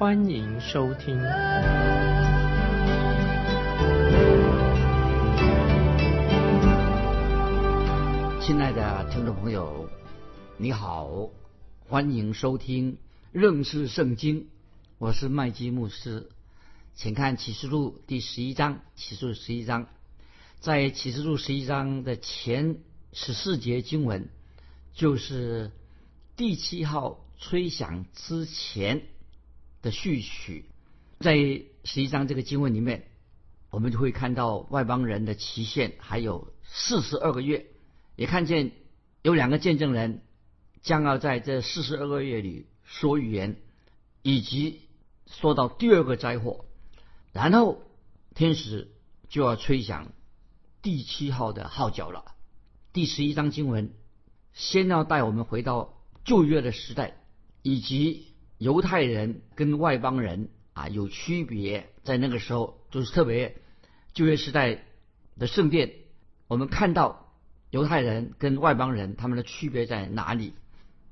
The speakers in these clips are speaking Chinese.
欢迎收听。亲爱的听众朋友，你好，欢迎收听认识圣经。我是麦基牧师，请看启示录第十一章。启示录十一章。在启示录十一章的前十四节经文，就是第七号吹响之前的序曲。在十一章这个经文里面，我们就会看到外邦人的期限还有四十二个月，也看见有两个见证人将要在这四十二个月里说预言，以及说到第二个灾祸，然后天使就要吹响。第七号的号角了。第十一章经文先要带我们回到旧约的时代，以及犹太人跟外邦人啊有区别。在那个时候，就是特别旧约时代的圣殿，我们看到犹太人跟外邦人他们的区别在哪里？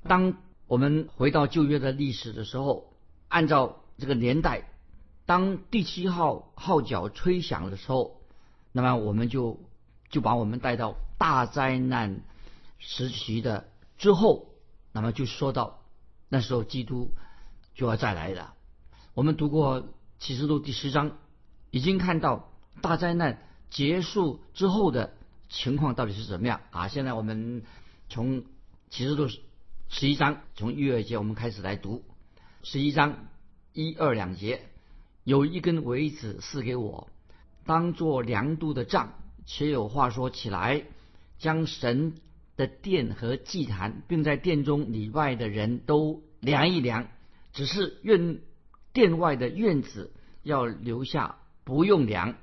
当我们回到旧约的历史的时候，按照这个年代，当第七号号角吹响的时候。那么我们就就把我们带到大灾难时期的之后，那么就说到那时候基督就要再来了。我们读过启示录第十章，已经看到大灾难结束之后的情况到底是怎么样啊？现在我们从启示录十一章从逾越节我们开始来读十一章一二两节，有一根苇子赐给我。当做量度的杖，且有话说起来，将神的殿和祭坛，并在殿中里外的人都量一量。只是院殿外的院子要留下，不用量，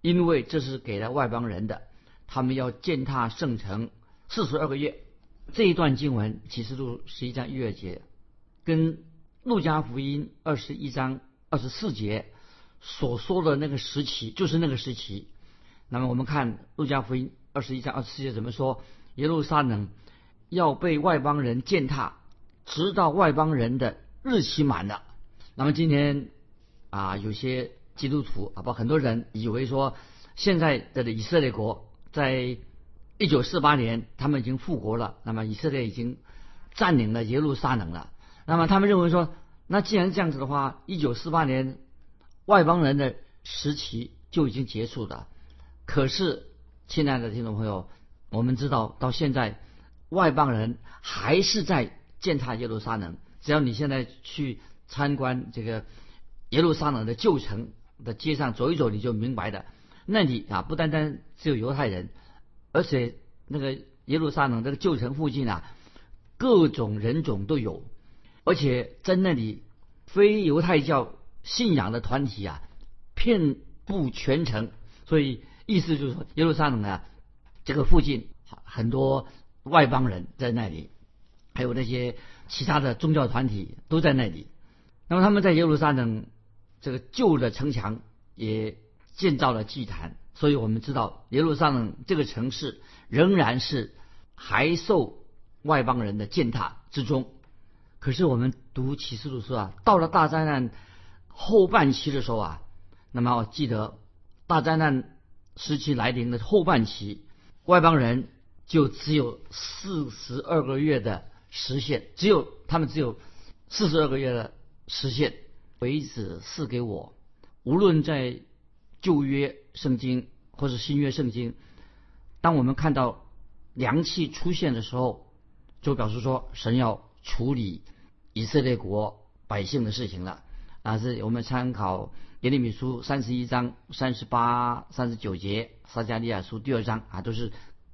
因为这是给了外邦人的。他们要践踏圣城四十二个月。这一段经文启示录十一章一月节，跟路加福音二十一章二十四节。所说的那个时期就是那个时期。那么我们看《路加福音》二十一章二十四节怎么说？耶路撒冷要被外邦人践踏，直到外邦人的日期满了。那么今天啊，有些基督徒啊，不很多人以为说，现在的以色列国在一九四八年他们已经复国了，那么以色列已经占领了耶路撒冷了。那么他们认为说，那既然这样子的话，一九四八年。外邦人的时期就已经结束了，可是，亲爱的听众朋友，我们知道到现在，外邦人还是在践踏耶路撒冷。只要你现在去参观这个耶路撒冷的旧城的街上走一走，你就明白的。那里啊，不单单只有犹太人，而且那个耶路撒冷这个旧城附近啊，各种人种都有，而且在那里非犹太教。信仰的团体啊，遍布全城，所以意思就是说，耶路撒冷啊，这个附近很多外邦人在那里，还有那些其他的宗教团体都在那里。那么他们在耶路撒冷这个旧的城墙也建造了祭坛，所以我们知道耶路撒冷这个城市仍然是还受外邦人的践踏之中。可是我们读启示录说啊，到了大灾难。后半期的时候啊，那么我记得大灾难时期来临的后半期，外邦人就只有四十二个月的实现，只有他们只有四十二个月的实现。为子赐给我，无论在旧约圣经或是新约圣经，当我们看到凉气出现的时候，就表示说神要处理以色列国百姓的事情了。啊，是我们参考耶利米书三十一章三十八、三十九节，撒加利亚书第二章啊，都是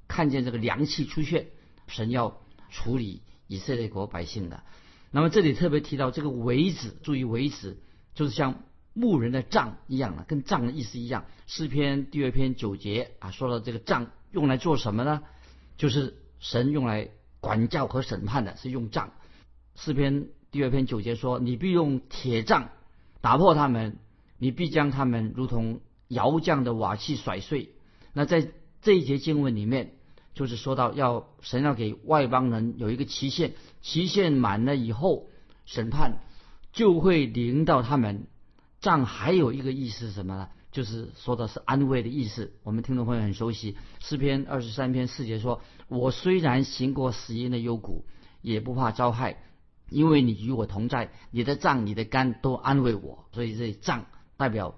看见这个凉气出现，神要处理以色列国百姓的。那么这里特别提到这个为子，注意为子就是像牧人的杖一样的，跟杖的意思一样。诗篇第二篇九节啊，说到这个杖用来做什么呢？就是神用来管教和审判的，是用杖。诗篇第二篇九节说：“你必用铁杖打破他们，你必将他们如同窑匠的瓦器甩碎。”那在这一节经文里面，就是说到要神要给外邦人有一个期限，期限满了以后，审判就会临到他们。杖还有一个意思是什么呢？就是说的是安慰的意思。我们听众朋友很熟悉诗篇二十三篇四节说：“我虽然行过死荫的幽谷，也不怕遭害，因为你与我同在，你的杖、你的肝都安慰我。”所以这杖代表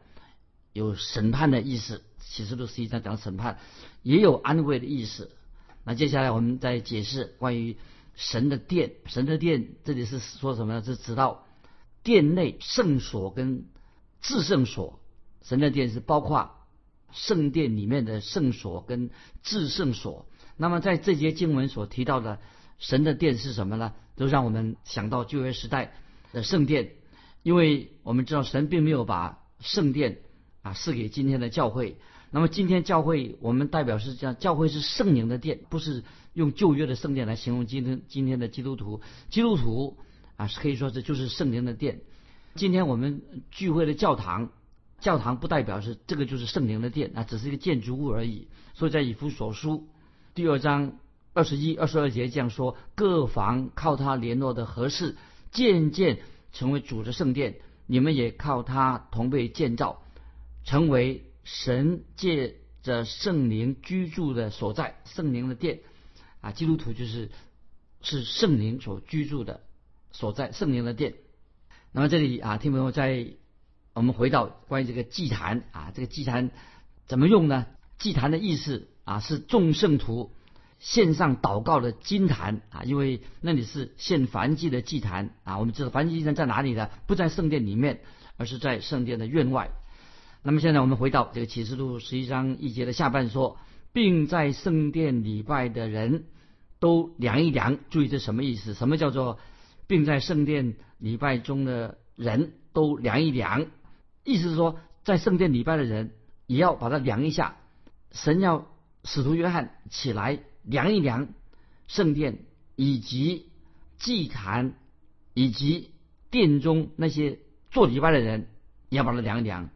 有审判的意思。启示录实际上讲审判，也有安慰的意思。那接下来我们再解释关于神的殿。神的殿这里是说什么呢？是指到殿内圣所跟。至圣所，神的殿是包括圣殿里面的圣所跟至圣所。那么在这节经文所提到的神的殿是什么呢？都让我们想到旧约时代的圣殿，因为我们知道神并没有把圣殿啊赐给今天的教会。那么今天教会我们代表是这样，教会是圣灵的殿，不是用旧约的圣殿来形容今天今天的基督徒。基督徒啊是可以说是就是圣灵的殿。今天我们聚会的教堂，教堂不代表是这个就是圣灵的殿啊，只是一个建筑物而已。所以在以弗所书第二章二十一、二十二节这样说：各房靠他联络的合适，渐渐成为主的圣殿。你们也靠他同被建造，成为神借着圣灵居住的所在，圣灵的殿啊。基督徒就是是圣灵所居住的所在，圣灵的殿。那么这里啊，听朋友在我们回到关于这个祭坛啊，这个祭坛怎么用呢？祭坛的意思啊，是众圣徒献上祷告的金坛啊，因为那里是献燔祭的祭坛啊。我们知道燔祭祭坛在哪里呢？不在圣殿里面，而是在圣殿的院外。那么现在我们回到这个启示录十一章一节的下半说，并在圣殿礼拜的人都量一量，注意这什么意思？什么叫做？并在圣殿礼拜中的人都量一量，意思是说，在圣殿礼拜的人也要把它量一下。神要使徒约翰起来量一量圣殿以及祭坛以及殿中那些做礼拜的人，也要把它量一量。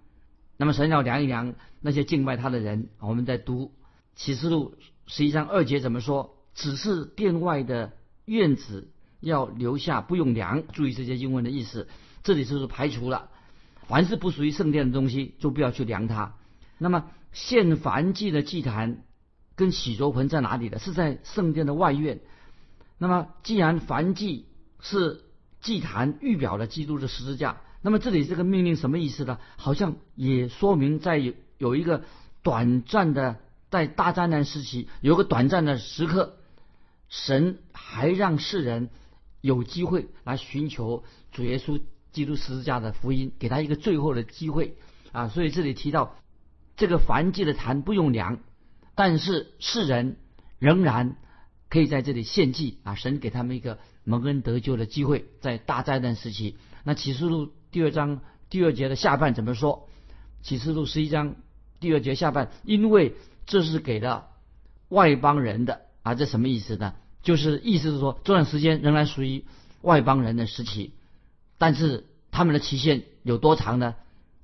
那么神要量一量那些敬拜他的人。我们在读启示录十一章二节怎么说？只是殿外的院子。要留下不用量，注意这些英文的意思。这里就是排除了，凡是不属于圣殿的东西，就不要去量它。那么献燔祭的祭坛跟洗濯盆在哪里的？是在圣殿的外院。那么既然燔祭是祭坛预表了基督的十字架，那么这里这个命令什么意思呢？好像也说明在有有一个短暂的在大灾难时期有个短暂的时刻，神还让世人。有机会来寻求主耶稣基督十字架的福音，给他一个最后的机会啊！所以这里提到这个燔祭的坛不用量，但是世人仍然可以在这里献祭啊！神给他们一个蒙恩得救的机会，在大灾难时期。那启示录第二章第二节的下半怎么说？启示录十一章第二节下半，因为这是给了外邦人的啊！这什么意思呢？就是意思是说，这段时间仍然属于外邦人的时期，但是他们的期限有多长呢？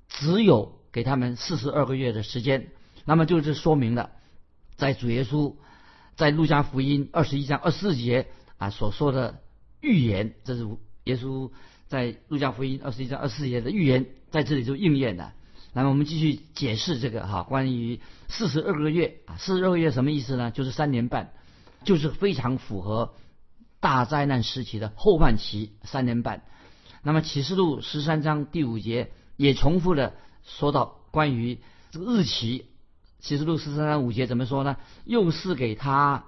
只有给他们四十二个月的时间。那么就是说明了，在主耶稣在路加福音二十一章二十四节啊所说的预言，这是耶稣在路加福音二十一章二十四节的预言，在这里就应验了。那么我们继续解释这个哈，关于四十二个月啊，四十二个月什么意思呢？就是三年半。就是非常符合大灾难时期的后半期三年半。那么启示录十三章第五节也重复的说到关于这个日期。启示录十三章五节怎么说呢？又是给他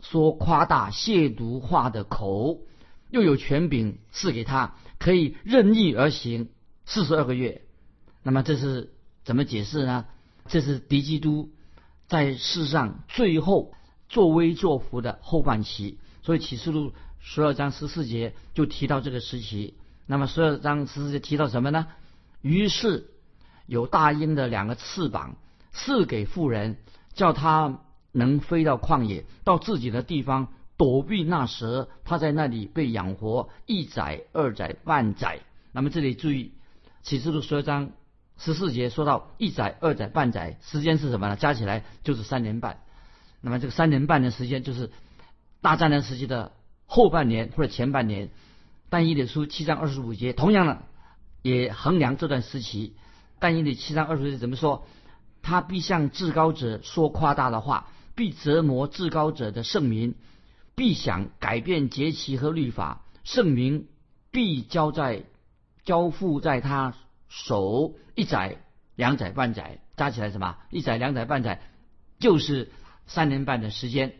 说夸大亵渎话的口，又有权柄赐给他，可以任意而行四十二个月。那么这是怎么解释呢？这是敌基督在世上最后。作威作福的后半期，所以启示录十二章十四节就提到这个时期。那么十二章十四节提到什么呢？于是有大鹰的两个翅膀赐给妇人，叫他能飞到旷野，到自己的地方躲避那蛇。他在那里被养活一载、二载、半载。那么这里注意启示录十二章十四节说到一载、二载、半载，时间是什么呢？加起来就是三年半。那么这个三年半的时间就是大战争时期的后半年或者前半年。但以理书七章二十五节，同样的也衡量这段时期。但以理七章二十五节怎么说？他必向至高者说夸大的话，必折磨至高者的圣民，必想改变节期和律法，圣民必交在交付在他手一载、两载、半载，加起来什么？一载、两载、半载，就是三年半的时间。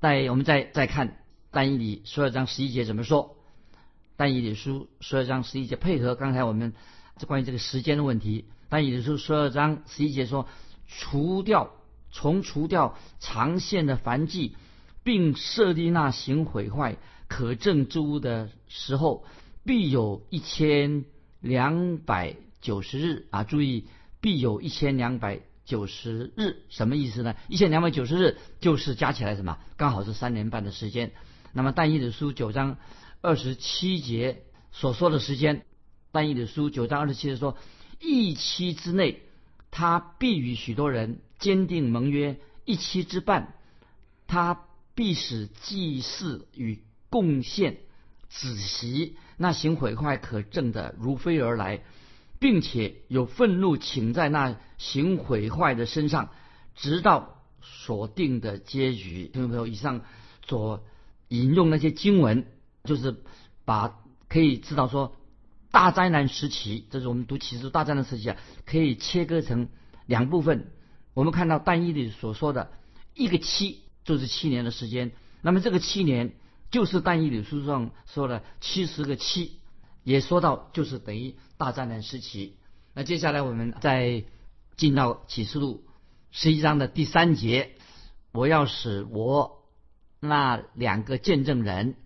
再我们再再看但以理十二章十一节怎么说？但以理书十二章十一节配合刚才我们这关于这个时间的问题。但以理书十二章十一节说：除掉从除掉长线的繁迹，并设立那行毁坏可证之物的时候，必有一千两百九十日啊！注意，必有一千两百九十日，什么意思呢？一千两百九十日就是加起来什么？刚好是三年半的时间。那么但以理书九章。二十七节所说的时间，翻译的书九章二十七节说，一期之内，他必与许多人坚定盟约；一期之半，他必使祭祀与贡献子息，那行毁坏可证的如飞而来，并且有愤怒请在那行毁坏的身上，直到所定的结局。听众朋友，以上所引用那些经文。就是把可以知道说大灾难时期，这是我们读启示大灾难时期啊，可以切割成两部分。我们看到单一里所说的一个七就是七年的时间，那么这个七年就是单一里书上说的七十个七，也说到就是等于大灾难时期。那接下来我们再进到启示录十一章的第三节，我要使我那两个见证人。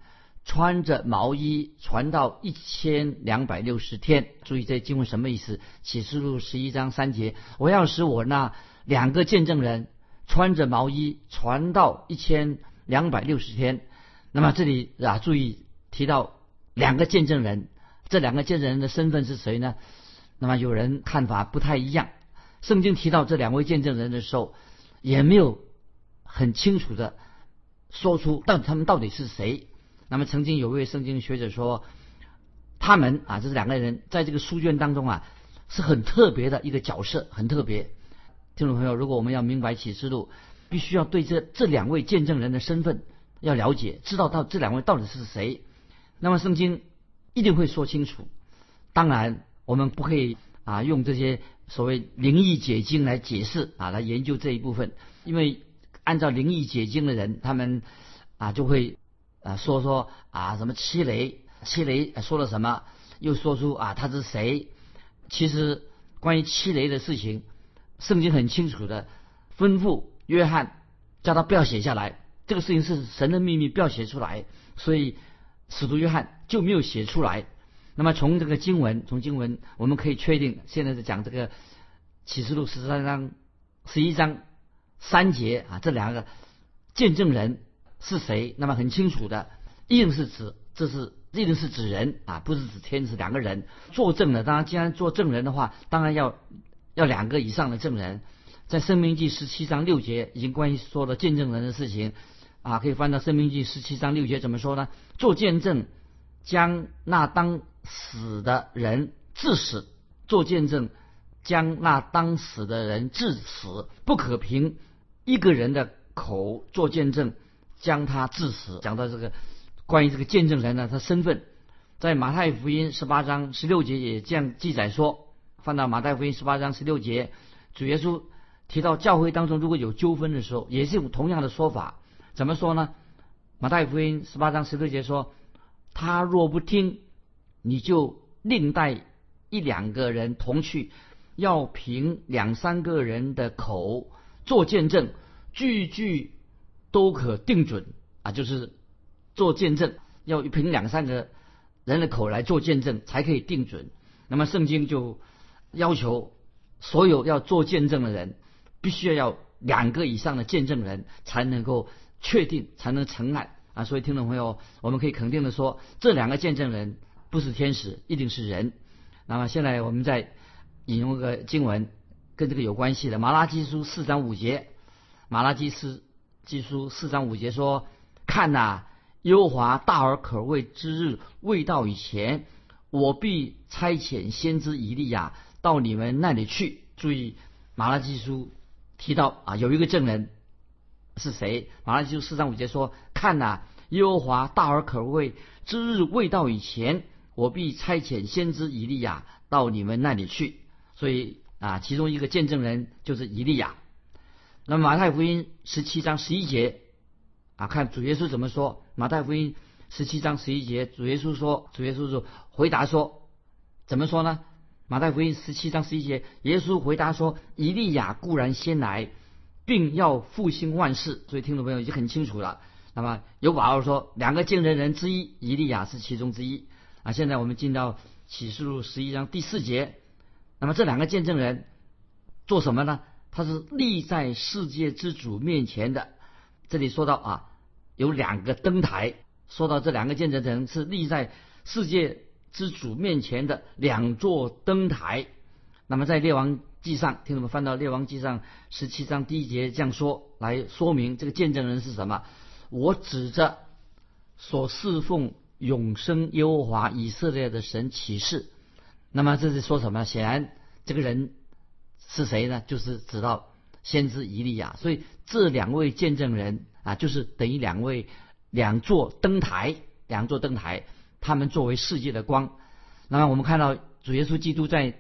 穿着毛衣传到一千两百六十天，注意这经文什么意思？启示录十一章三节，我要使我那两个见证人穿着毛衣传到一千两百六十天。那么这里啊，注意提到两个见证人，这两个见证人的身份是谁呢？那么有人看法不太一样。圣经提到这两位见证人的时候，也没有很清楚的说出，但他们到底是谁？那么曾经有位圣经学者说，他们啊，这是两个人在这个书卷当中啊，是很特别的一个角色，很特别。听众朋友，如果我们要明白启示录，必须要对这这两位见证人的身份要了解，知道到这两位到底是谁。那么圣经一定会说清楚。当然，我们不可以啊用这些所谓灵异解经来解释啊来研究这一部分，因为按照灵异解经的人，他们啊就会。啊，说说啊，什么七雷？七雷说了什么？又说出啊，他是谁？其实关于七雷的事情，圣经很清楚的吩咐约翰，叫他不要写下来。这个事情是神的秘密，不要写出来。所以使徒约翰就没有写出来。那么从这个经文，从经文我们可以确定，现在是讲这个启示录十三章、十一章三节啊，这两个见证人。是谁？那么很清楚的，一定是指这是一定是指人啊，不是指天使两个人作证的。当然，既然做证人的话，当然要要两个以上的证人。在《生命记》十七章六节已经关于说了见证人的事情啊，可以翻到《生命记》十七章六节怎么说呢？做见证将那当死的人致死，做见证将那当死的人致死，不可凭一个人的口做见证。将他致死。讲到这个，关于这个见证人呢，他身份，在马太福音十八章十六节也这样记载说，翻到马太福音十八章十六节，主耶稣提到教会当中如果有纠纷的时候，也是用同样的说法。怎么说呢？马太福音十八章十六节说，他若不听，你就另带一两个人同去，要凭两三个人的口做见证，句句。都可定准啊，就是做见证，要凭两三个人的口来做见证才可以定准。那么圣经就要求所有要做见证的人，必须要要两个以上的见证人才能够确定，才能承案啊。所以听众朋友，我们可以肯定的说，这两个见证人不是天使，一定是人。那么现在我们再引用个经文，跟这个有关系的《马拉基书》四章五节，《马拉基书》基书四章五节说：“看呐，耶和华大而可畏之日未到以前。”我必差遣先知以利亚到你们那里去。注意，马拉基书提到啊，有一个证人是谁？马拉基书四章五节说：“看呐，耶和华大而可畏之日未到以前，我必差遣先知以利亚到你们那里去。”所以啊，其中一个见证人就是以利亚。那么马太福音十七章十一节啊，看主耶稣怎么说？马太福音。十七章十一节，主耶稣说：“主耶稣说，回答说，怎么说呢？”马太福音十七章十一节，耶稣回答说：“以利亚固然先来，并要复兴万事。”所以听众朋友已经很清楚了。那么有把握说，两个见证人之一，以利亚是其中之一。啊，现在我们进到启示录十一章第四节。那么这两个见证人做什么呢？他是立在世界之主面前的。这里说到啊，有两个灯台。说到这两个见证人是立在世界之主面前的两座灯台，那么在列王记上，听众们翻到列王记上十七章第一节这样说，来说明这个见证人是什么？我指着所侍奉永生耶和华以色列的神起誓。那么这是说什么？显然这个人是谁呢？就是指到先知以利亚。所以这两位见证人啊，就是等于两位。两座灯台，两座灯台，他们作为世界的光。那么我们看到主耶稣基督在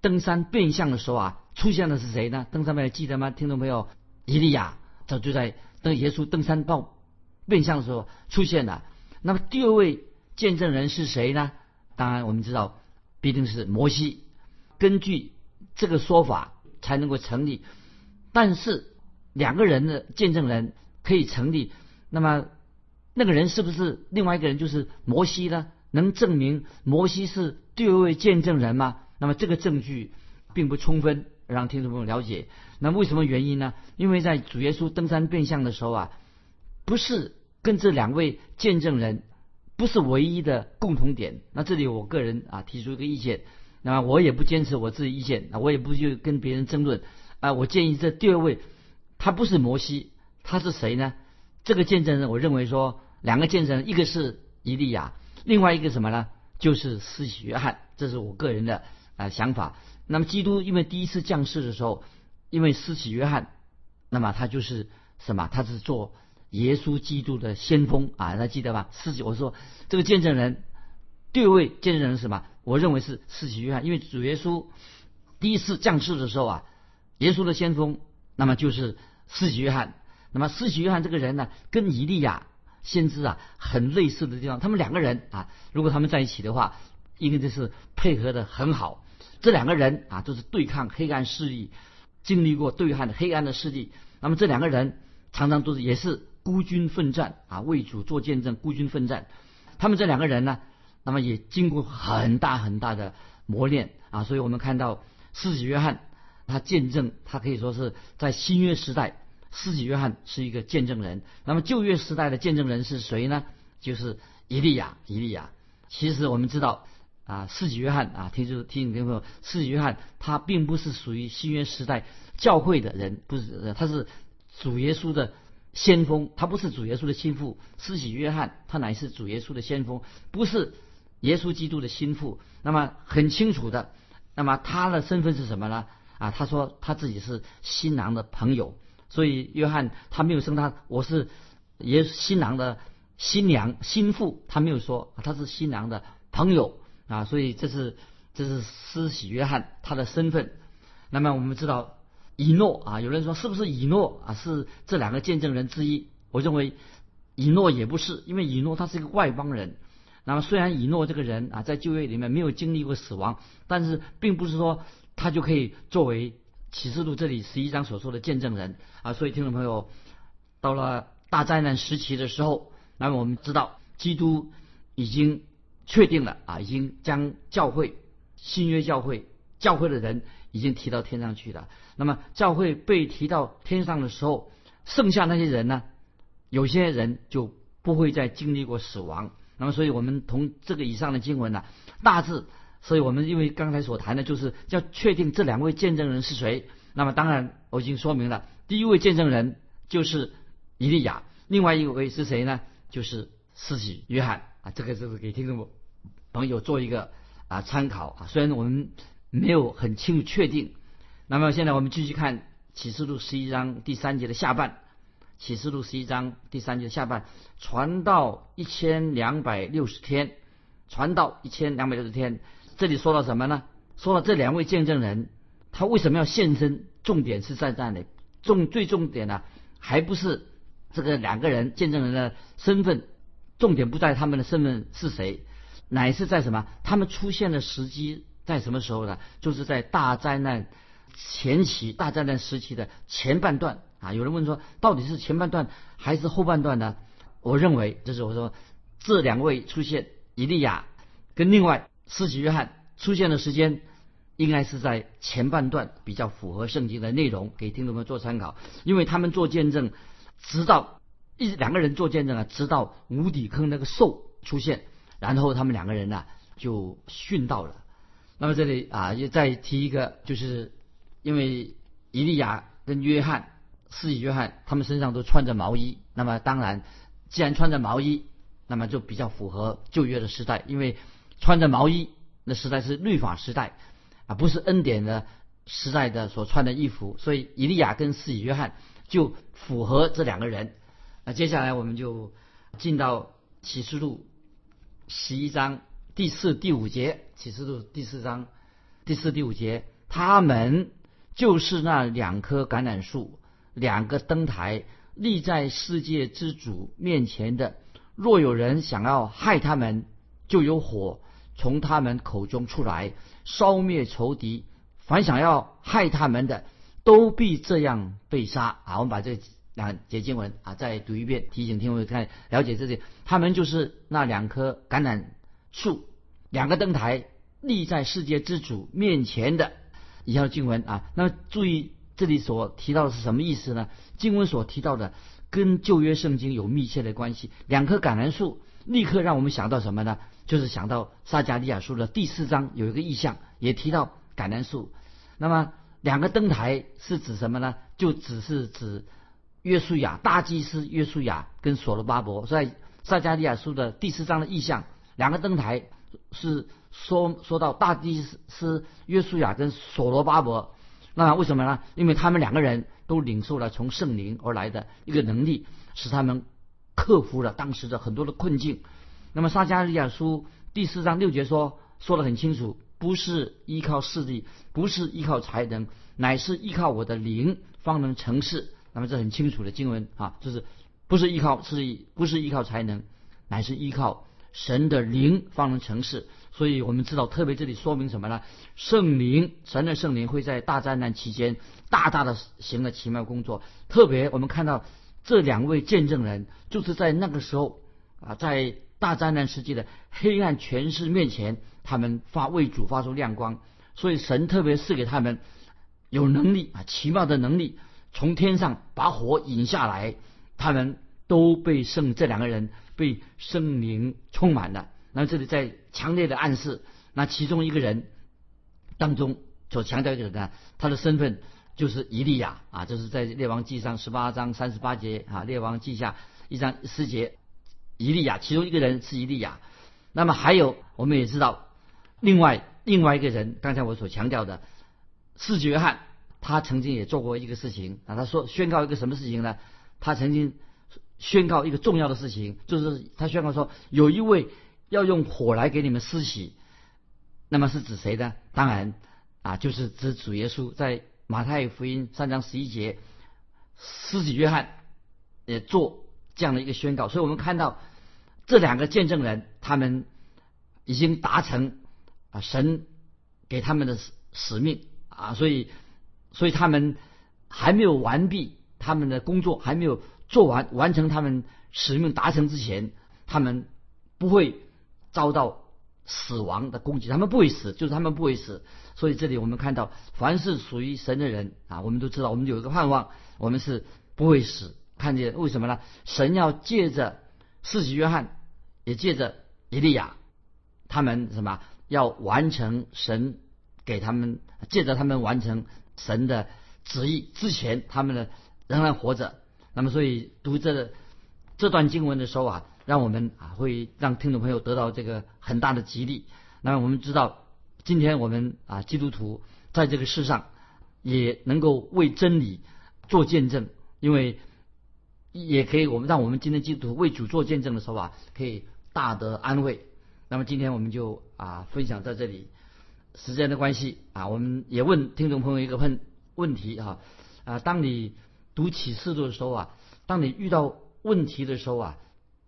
登山变相的时候啊，出现的是谁呢？登山朋友记得吗？听众朋友，以利亚他就在登耶稣登山报变相的时候出现了。那么第二位见证人是谁呢？当然我们知道，必定是摩西。根据这个说法才能够成立。但是两个人的见证人可以成立，那么。那个人是不是另外一个人？就是摩西呢？能证明摩西是第二位见证人吗？那么这个证据并不充分，让听众朋友了解。那为什么原因呢？因为在主耶稣登山变相的时候啊，不是跟这两位见证人不是唯一的共同点。那这里我个人啊提出一个意见，那么我也不坚持我自己意见那，我也不去跟别人争论啊。我建议这第二位他不是摩西，他是谁呢？这个见证人，我认为说两个见证人，一个是伊利亚，另外一个什么呢？就是施洗约翰。这是我个人的啊想法。那么基督因为第一次降世的时候，因为施洗约翰，那么他就是什么？他是做耶稣基督的先锋啊，大家记得吧？施洗，我说这个见证人，第二位见证人是什么？我认为是施洗约翰，因为主耶稣第一次降世的时候啊，耶稣的先锋，那么就是施洗约翰。那么，施洗约翰这个人呢，跟以利亚先知啊很类似的地方。他们两个人啊，如果他们在一起的话，应该就是配合的很好。这两个人啊，都是对抗黑暗势力，经历过对抗黑暗的势力。那么这两个人常常都是也是孤军奋战啊，为主做见证，孤军奋战。他们这两个人呢，那么也经过很大很大的磨练啊。所以我们看到施洗约翰，他见证，他可以说是在新约时代。施洗约翰是一个见证人，那么旧约时代的见证人是谁呢？就是以利亚。以利亚，其实我们知道啊，施洗约翰啊，提出提醒听众朋友，施洗约翰他并不是属于新约时代教会的人，不是，他是主耶稣的先锋，他不是主耶稣的心腹。施洗约翰他乃是主耶稣的先锋，不是耶稣基督的心腹。那么很清楚的，那么他的身份是什么呢？啊，他说他自己是新郎的朋友。所以约翰他没有称他我是耶新郎的新娘心腹，他没有说他是新郎的朋友啊。所以这是这是施洗约翰他的身份。那么我们知道以诺啊，有人说是不是以诺啊是这两个见证人之一？我认为以诺也不是，因为以诺他是一个外邦人。那么虽然以诺这个人啊在就业里面没有经历过死亡，但是并不是说他就可以作为。启示录这里十一章所说的见证人啊，所以听众朋友，到了大灾难时期的时候，那么我们知道基督已经确定了啊，已经将教会新约教会教会的人已经提到天上去了。那么教会被提到天上的时候，剩下那些人呢？有些人就不会再经历过死亡。那么，所以我们从这个以上的经文呢，大致，所以我们因为刚才所谈的就是要确定这两位见证人是谁。那么，当然我已经说明了，第一位见证人就是伊利亚，另外一位是谁呢？就是施洗约翰啊。这个就是给听众朋友做一个啊参考啊。虽然我们没有很清楚确定。那么现在我们继续看启示录十一章第三节的下半。启示录十一章第三节的下半，传到一千两百六十天，传到一千两百六十天。这里说到什么呢？说了这两位见证人，他为什么要现身？重点是在这里，重最重点呢，还不是这个两个人见证人的身份，重点不在他们的身份是谁，乃是在什么？他们出现的时机在什么时候呢？就是在大灾难前期，大灾难时期的前半段。啊，有人问说，到底是前半段还是后半段呢？我认为，就是我说这两位出现，以利亚跟另外施洗约翰出现的时间，应该是在前半段，比较符合圣经的内容，给听众们做参考。因为他们做见证，直到一两个人做见证啊，直到无底坑那个兽出现，然后他们两个人呢就殉道了。那么这里啊，也再提一个，就是因为以利亚跟约翰。施洗约翰他们身上都穿着毛衣，那么当然，既然穿着毛衣，那么就比较符合旧约的时代，因为穿着毛衣那时代是律法时代啊，不是恩典的时代的所穿的衣服，所以以利亚跟施洗约翰就符合这两个人。那接下来我们就进到启示录十一章第四、第五节，启示录第四章第四、第五节，他们就是那两棵橄榄树。两个灯台立在世界之主面前的，若有人想要害他们，就有火从他们口中出来，烧灭仇敌。凡想要害他们的，都必这样被杀。啊，我们把这两节经文啊再读一遍，提醒听众看了解这些。他们就是那两棵橄榄树，两个灯台立在世界之主面前的。以下经文啊，那注意。这里所提到的是什么意思呢？经文所提到的跟旧约圣经有密切的关系。两棵橄榄树立刻让我们想到什么呢？就是想到撒迦利亚书的第四章有一个意象，也提到橄榄树。那么两个灯台是指什么呢？就只是指约书亚大祭司约书亚跟所罗巴伯在撒迦利亚书的第四章的意象。两个灯台是说说到大祭司约书亚跟所罗巴伯。那为什么呢？因为他们两个人都领受了从圣灵而来的一个能力，使他们克服了当时的很多的困境。那么撒迦利亚书第四章六节说说得很清楚，不是依靠势力，不是依靠才能，乃是依靠我的灵方能成事。那么这很清楚的经文啊，就是不是依靠势力，不是依靠才能，乃是依靠神的灵方能成事。所以我们知道，特别这里说明什么呢？圣灵，神的圣灵会在大灾难期间大大的行了奇妙工作。特别我们看到这两位见证人，就是在那个时候啊，在大灾难时期的黑暗权势面前，他们发为主发出亮光。所以神特别赐给他们有能力啊，奇妙的能力，从天上把火引下来，他们都被圣这两个人被圣灵充满了。那这里在强烈的暗示，那其中一个人当中所强调的呢，他的身份就是以利亚啊，这是在列王记上十八章三十八节啊，列王记下一章十节，以利亚其中一个人是以利亚。那么还有我们也知道，另外另外一个人，刚才我所强调的，四约翰，他曾经也做过一个事情啊，他说宣告一个什么事情呢？他曾经宣告一个重要的事情，就是他宣告说有一位。要用火来给你们施洗，那么是指谁呢？当然啊，就是指主耶稣。在马太福音三章十一节，施洗约翰也做这样的一个宣告。所以我们看到这两个见证人，他们已经达成啊神给他们的使使命啊，所以所以他们还没有完毕他们的工作，还没有做完完成他们使命达成之前，他们不会。遭到死亡的攻击，他们不会死，就是他们不会死。所以这里我们看到，凡是属于神的人啊，我们都知道，我们有一个盼望，我们是不会死。看见为什么呢？神要借着世袭约翰，也借着以利亚，他们什么要完成神给他们，借着他们完成神的旨意之前，他们呢仍然活着。那么，所以读这这段经文的时候啊，让我们啊会让听众朋友得到这个很大的激励。那么，我们知道，今天我们啊基督徒在这个世上也能够为真理做见证，因为也可以我们让我们今天基督徒为主做见证的时候啊，可以大得安慰。那么，今天我们就啊分享在这里。时间的关系啊，我们也问听众朋友一个问问题啊啊，当你读启示录的时候啊，当你遇到问题的时候啊，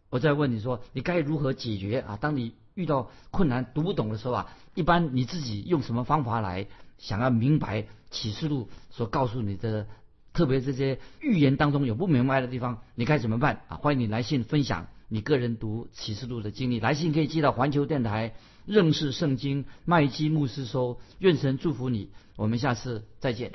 我再问你说你该如何解决啊？当你遇到困难读不懂的时候啊，一般你自己用什么方法来想要明白启示录所告诉你的，特别这些预言当中有不明白的地方，你该怎么办啊？欢迎你来信分享你个人读启示录的经历，来信可以寄到环球电台认识圣经麦基牧师收，愿神祝福你，我们下次再见。